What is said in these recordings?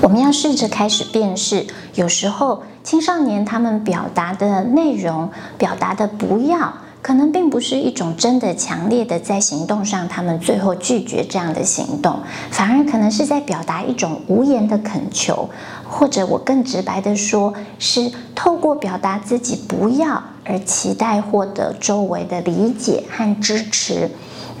我们要试着开始辨识，有时候青少年他们表达的内容、表达的不要，可能并不是一种真的强烈的在行动上，他们最后拒绝这样的行动，反而可能是在表达一种无言的恳求，或者我更直白的说，是透过表达自己不要而期待获得周围的理解和支持。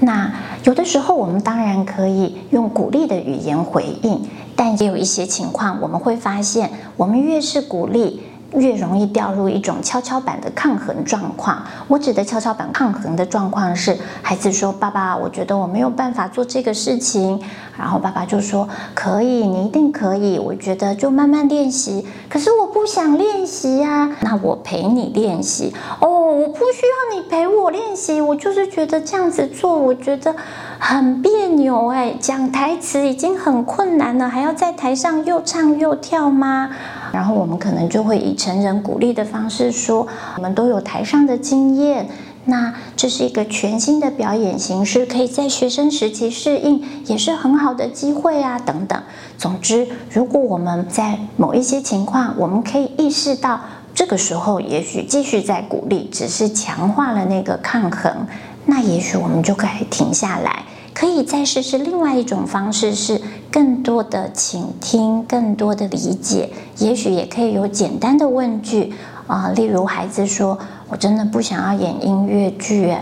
那有的时候，我们当然可以用鼓励的语言回应，但也有一些情况，我们会发现，我们越是鼓励。越容易掉入一种跷跷板的抗衡状况。我指的跷跷板抗衡的状况是，孩子说：“爸爸，我觉得我没有办法做这个事情。”然后爸爸就说：“可以，你一定可以。我觉得就慢慢练习。可是我不想练习呀，那我陪你练习。哦，我不需要你陪我练习，我就是觉得这样子做，我觉得很别扭。哎，讲台词已经很困难了，还要在台上又唱又跳吗？”然后我们可能就会以成人鼓励的方式说：“我们都有台上的经验，那这是一个全新的表演形式，可以在学生时期适应，也是很好的机会啊，等等。总之，如果我们在某一些情况，我们可以意识到这个时候也许继续在鼓励，只是强化了那个抗衡，那也许我们就可以停下来。”可以再试试另外一种方式，是更多的倾听，更多的理解。也许也可以有简单的问句啊、例如孩子说：“我真的不想要演音乐剧。”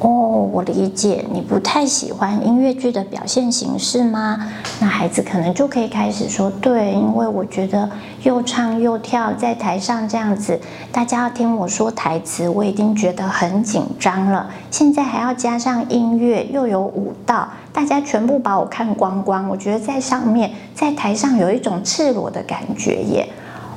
哦，我理解你不太喜欢音乐剧的表现形式吗？那孩子可能就可以开始说：“对，因为我觉得又唱又跳在台上这样子，大家要听我说台词，我已经觉得很紧张了。现在还要加上音乐，又有舞蹈，大家全部把我看光光。我觉得在上面，在台上有一种赤裸的感觉耶。”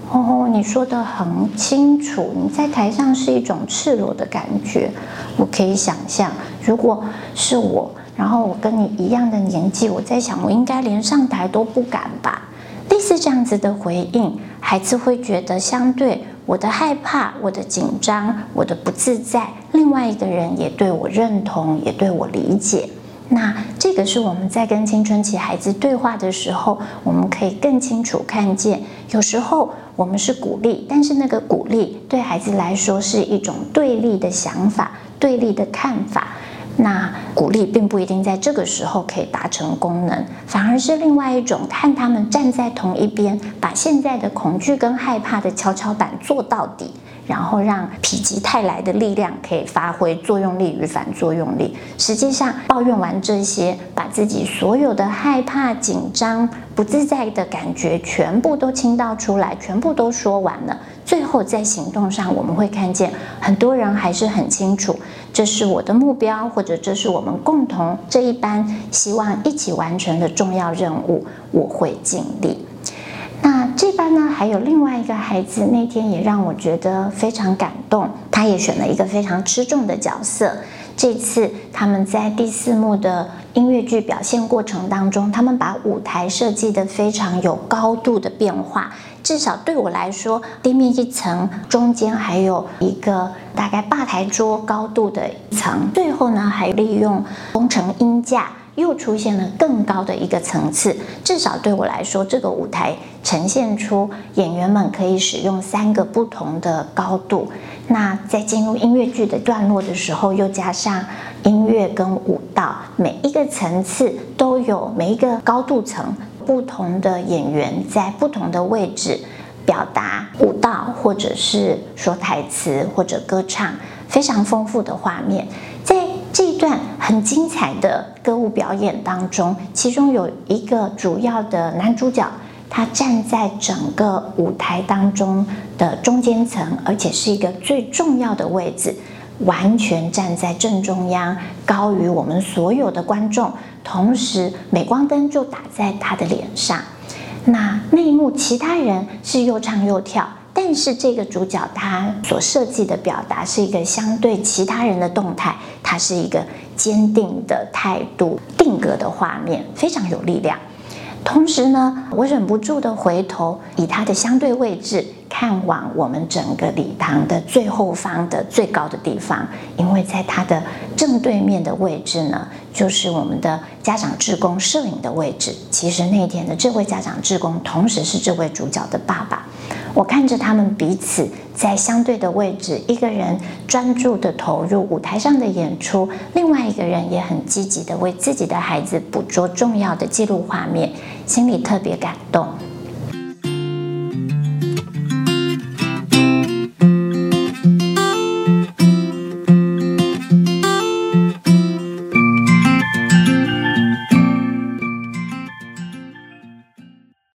哦，你说得很清楚。你在台上是一种赤裸的感觉，我可以想象，如果是我，然后我跟你一样的年纪，我在想，我应该连上台都不敢吧？类似这样子的回应，孩子会觉得相对我的害怕、我的紧张、我的不自在，另外一个人也对我认同，也对我理解。那这个是我们在跟青春期孩子对话的时候，我们可以更清楚看见，有时候我们是鼓励，但是那个鼓励对孩子来说是一种对立的想法、对立的看法。那鼓励并不一定在这个时候可以达成功能，反而是另外一种看他们站在同一边，把现在的恐惧跟害怕的跷跷板做到底。然后让否极泰来的力量可以发挥作用力与反作用力。实际上，抱怨完这些，把自己所有的害怕、紧张、不自在的感觉全部都倾倒出来，全部都说完了。最后在行动上，我们会看见很多人还是很清楚，这是我的目标，或者这是我们共同这一班希望一起完成的重要任务，我会尽力。这班呢，还有另外一个孩子，那天也让我觉得非常感动。他也选了一个非常吃重的角色。这次他们在第四幕的音乐剧表现过程当中，他们把舞台设计得非常有高度的变化。至少对我来说，地面一层，中间还有一个大概吧台桌高度的一层，最后呢，还利用工程音架。又出现了更高的一个层次，至少对我来说，这个舞台呈现出演员们可以使用三个不同的高度。那在进入音乐剧的段落的时候，又加上音乐跟舞蹈，每一个层次都有每一个高度层不同的演员在不同的位置表达舞蹈，或者是说台词或者歌唱，非常丰富的画面。这一段很精彩的歌舞表演当中，其中有一个主要的男主角，他站在整个舞台当中的中间层，而且是一个最重要的位置，完全站在正中央，高于我们所有的观众。同时，镁光灯就打在他的脸上。那那一幕，其他人是又唱又跳。但是这个主角他所设计的表达是一个相对其他人的动态，它是一个坚定的态度、定格的画面，非常有力量。同时呢，我忍不住的回头，以他的相对位置看往我们整个礼堂的最后方的最高的地方，因为在它的正对面的位置呢，就是我们的家长志工摄影的位置。其实那天的这位家长志工，同时是这位主角的爸爸。我看着他们彼此在相对的位置，一个人专注的投入舞台上的演出，另外一个人也很积极的为自己的孩子捕捉重要的记录画面，心里特别感动。